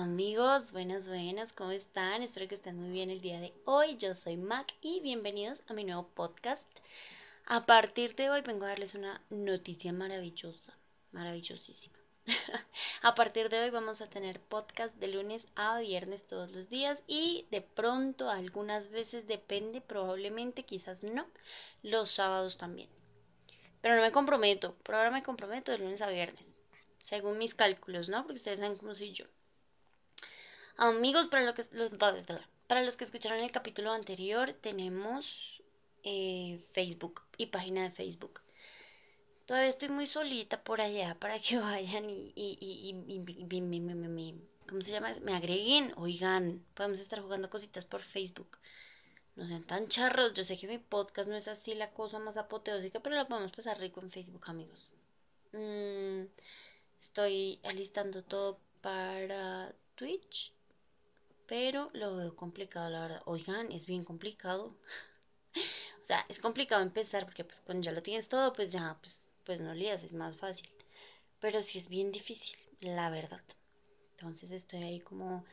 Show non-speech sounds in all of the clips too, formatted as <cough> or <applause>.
Amigos, buenas, buenas, ¿cómo están? Espero que estén muy bien el día de hoy. Yo soy Mac y bienvenidos a mi nuevo podcast. A partir de hoy vengo a darles una noticia maravillosa, maravillosísima. <laughs> a partir de hoy vamos a tener podcast de lunes a viernes todos los días y de pronto algunas veces depende, probablemente, quizás no, los sábados también. Pero no me comprometo, por ahora me comprometo de lunes a viernes, según mis cálculos, ¿no? Porque ustedes saben cómo soy yo. Amigos, para, lo que, los, para los que escucharon el capítulo anterior, tenemos eh, Facebook y página de Facebook. Todavía estoy muy solita por allá para que vayan y, y, y, ¿cómo se llama? Me agreguen, oigan, podemos estar jugando cositas por Facebook. No sean tan charros, yo sé que mi podcast no es así la cosa más apoteósica, pero la podemos pasar rico en Facebook, amigos. Mm, estoy alistando todo para Twitch pero lo veo complicado, la verdad. Oigan, es bien complicado. <laughs> o sea, es complicado empezar porque pues cuando ya lo tienes todo, pues ya, pues, pues no lías, es más fácil. Pero sí es bien difícil, la verdad. Entonces estoy ahí como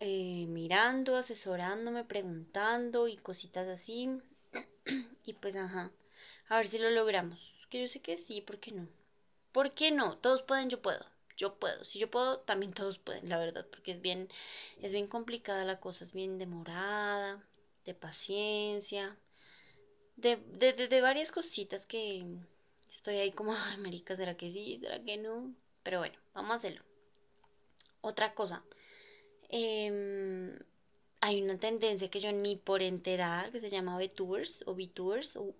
eh, mirando, asesorándome, preguntando y cositas así. <clears throat> y pues, ajá, a ver si lo logramos. Que yo sé que sí, ¿por qué no? ¿Por qué no? Todos pueden, yo puedo yo puedo. Si yo puedo, también todos pueden, la verdad, porque es bien, es bien complicada la cosa, es bien demorada, de paciencia, de, de, de, varias cositas que estoy ahí como, <laughs> ay, marica, ¿será que sí? ¿Será que no? Pero bueno, vamos a hacerlo. Otra cosa, em, hay una tendencia que yo ni por enterar, que se llama VTubers o VTubers o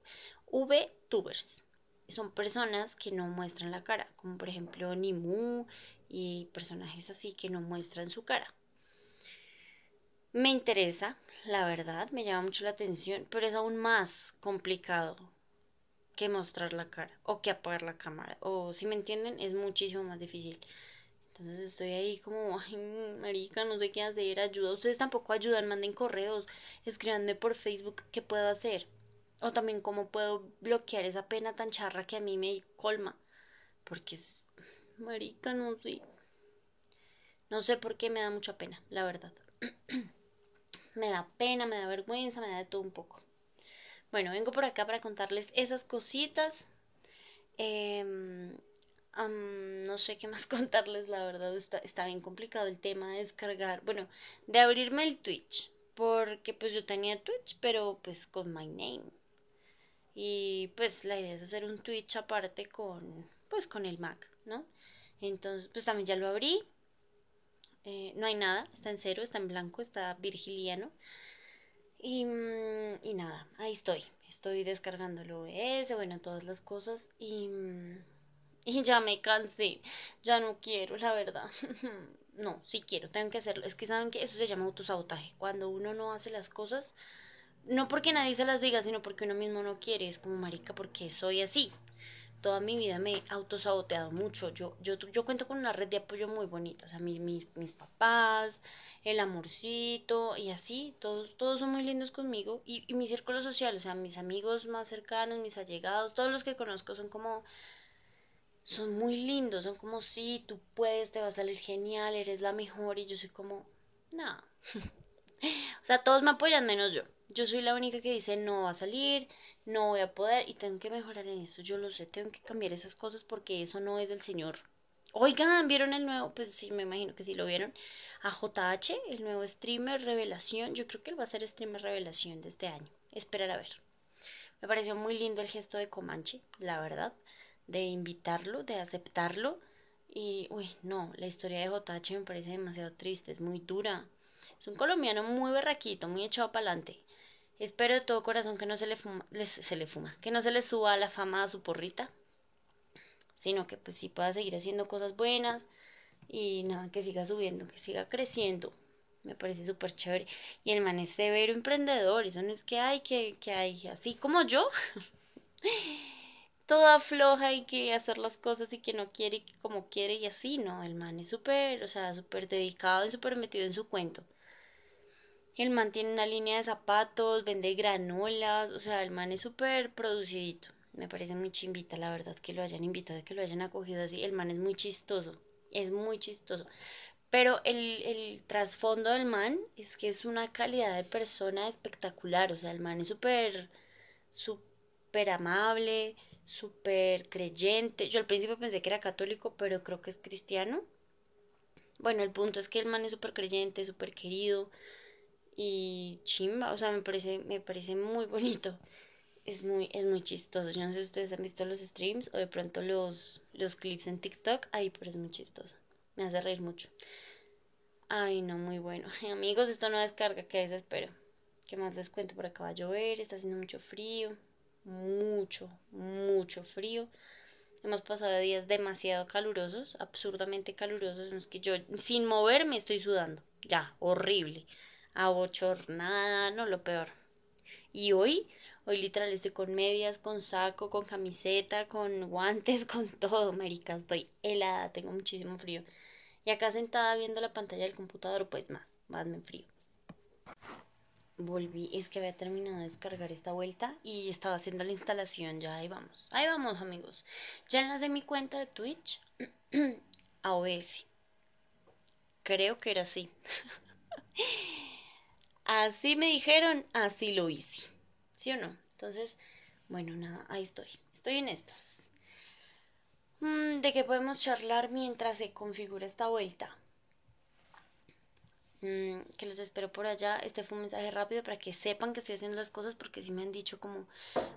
VTubers son personas que no muestran la cara, como por ejemplo Nimu y personajes así que no muestran su cara. Me interesa, la verdad, me llama mucho la atención, pero es aún más complicado que mostrar la cara o que apagar la cámara. O si me entienden, es muchísimo más difícil. Entonces estoy ahí como, ay, marica, no sé qué hacer, ayuda. Ustedes tampoco ayudan, manden correos, escríbanme por Facebook qué puedo hacer. O también cómo puedo bloquear esa pena tan charra que a mí me colma. Porque es... Marica, no sé. No sé por qué me da mucha pena, la verdad. <clears throat> me da pena, me da vergüenza, me da de todo un poco. Bueno, vengo por acá para contarles esas cositas. Em, no sé qué más <laughs> contarles, la verdad está, está bien complicado el tema de descargar, bueno, de abrirme el Twitch, porque pues yo tenía Twitch, pero pues con my name. Y pues la idea es hacer un Twitch aparte con, pues con el Mac, ¿no? Entonces, pues también ya lo abrí. Eh, no hay nada, está en cero, está en blanco, está virgiliano. Y, mm, y nada, ahí estoy. Estoy descargando el OBS, bueno, todas las cosas. Y, mm, y ya me cansé. Ya no quiero, la verdad. <laughs> no, sí quiero, tengo que hacerlo. Es que saben que eso se llama autosabotaje. Cuando uno no hace las cosas no porque nadie se las diga, sino porque uno mismo no quiere, es como marica, porque soy así. Toda mi vida me he autosaboteado mucho. Yo, yo, yo cuento con una red de apoyo muy bonita. O sea, mi, mis papás, el amorcito y así, todos, todos son muy lindos conmigo. Y, y mi círculo social, o sea, mis amigos más cercanos, mis allegados, todos los que conozco son como son muy lindos, son como, sí, tú puedes, te va a salir genial, eres la mejor, y yo soy como, no. <laughs> o sea, todos me apoyan menos yo. Yo soy la única que dice no va a salir, no voy a poder y tengo que mejorar en eso. Yo lo sé, tengo que cambiar esas cosas porque eso no es del Señor. Oigan, ¿vieron el nuevo? Pues sí, me imagino que sí lo vieron. A JH, el nuevo streamer revelación. Yo creo que él va a ser streamer revelación de este año. Esperar a ver. Me pareció muy lindo el gesto de Comanche, la verdad. De invitarlo, de aceptarlo. Y, uy, no, la historia de JH me parece demasiado triste, es muy dura. Es un colombiano muy berraquito, muy echado para adelante. Espero de todo corazón que no se le fuma, se le fuma, que no se le suba la fama a su porrita, sino que pues sí pueda seguir haciendo cosas buenas y nada, que siga subiendo, que siga creciendo. Me parece súper chévere. Y el man es severo emprendedor, eso no es que hay, que, que hay, así como yo, <laughs> toda floja y que hacer las cosas y que no quiere como quiere y así, no, el man es súper, o sea, súper dedicado y súper metido en su cuento. El man tiene una línea de zapatos, vende granolas, o sea, el man es súper producidito. Me parece muy chimbita, la verdad, que lo hayan invitado, que lo hayan acogido así. El man es muy chistoso, es muy chistoso. Pero el, el trasfondo del man es que es una calidad de persona espectacular. O sea, el man es súper, súper amable, súper creyente. Yo al principio pensé que era católico, pero creo que es cristiano. Bueno, el punto es que el man es súper creyente, súper querido y chimba. O sea, me parece, me parece muy bonito. Es muy, es muy chistoso. Yo no sé si ustedes han visto los streams o de pronto los, los clips en TikTok. Ay, pero es muy chistoso. Me hace reír mucho. Ay, no, muy bueno. <laughs> Amigos, esto no descarga, qué desespero. ¿Qué más les cuento? Por acá va a llover, está haciendo mucho frío. Mucho, mucho frío. Hemos pasado días demasiado calurosos, absurdamente calurosos, en los que yo sin moverme estoy sudando. Ya, horrible. Abochornada, no lo peor. Y hoy, hoy literal estoy con medias, con saco, con camiseta, con <laughs> guantes, con todo, marica. Estoy helada, tengo muchísimo frío. Y acá sentada viendo la pantalla del computador, pues más, más me enfrío. Volví, es que había terminado de descargar esta vuelta y estaba haciendo la instalación, ya ahí vamos. Ahí vamos, amigos. Ya enlacé mi cuenta de Twitch <clears throat> a OBS. Creo que era así. <laughs> así me dijeron, así lo hice. ¿Sí o no? Entonces, bueno, nada, ahí estoy. Estoy en estas. Mm, ¿De qué podemos charlar mientras se configura esta vuelta? Mm, que los espero por allá. Este fue un mensaje rápido para que sepan que estoy haciendo las cosas porque si me han dicho como,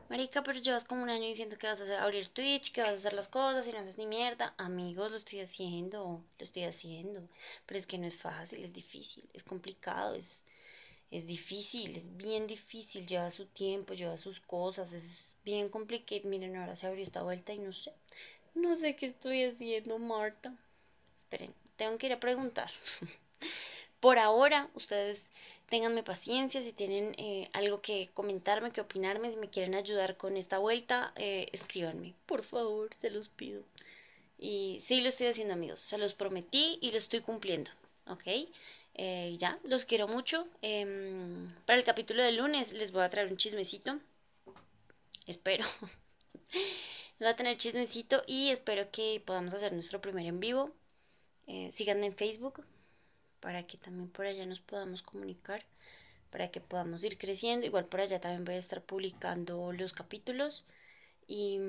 Marica, pero llevas como un año diciendo que vas a abrir Twitch, que vas a hacer las cosas y no haces ni mierda. Amigos, lo estoy haciendo, lo estoy haciendo. Pero es que no es fácil, es difícil, es complicado, es, es difícil, es bien difícil, lleva su tiempo, lleva sus cosas, es bien complicado. Miren, ahora se abrió esta vuelta y no sé. No sé qué estoy haciendo, Marta. Esperen, tengo que ir a preguntar. <laughs> Por ahora, ustedes ténganme paciencia, si tienen eh, algo que comentarme, que opinarme, si me quieren ayudar con esta vuelta, eh, escríbanme, por favor, se los pido. Y sí lo estoy haciendo, amigos, se los prometí y lo estoy cumpliendo, ¿ok? Eh, ya, los quiero mucho. Em, para el capítulo de lunes les voy a traer un chismecito. Espero. <laughs> va a tener chismecito y espero que podamos hacer nuestro primer en vivo. Eh, síganme en Facebook para que también por allá nos podamos comunicar, para que podamos ir creciendo. Igual por allá también voy a estar publicando los capítulos y,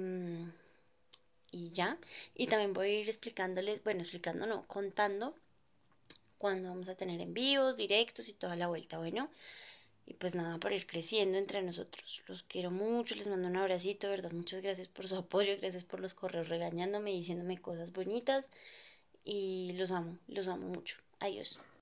y ya. Y también voy a ir explicándoles, bueno, explicando no, contando cuándo vamos a tener en vivos, directos y toda la vuelta. Bueno, y pues nada, para ir creciendo entre nosotros. Los quiero mucho, les mando un abracito, ¿verdad? Muchas gracias por su <laughs> apoyo, gracias por los correos regañándome y diciéndome cosas bonitas. Y los amo, los amo mucho. Adiós.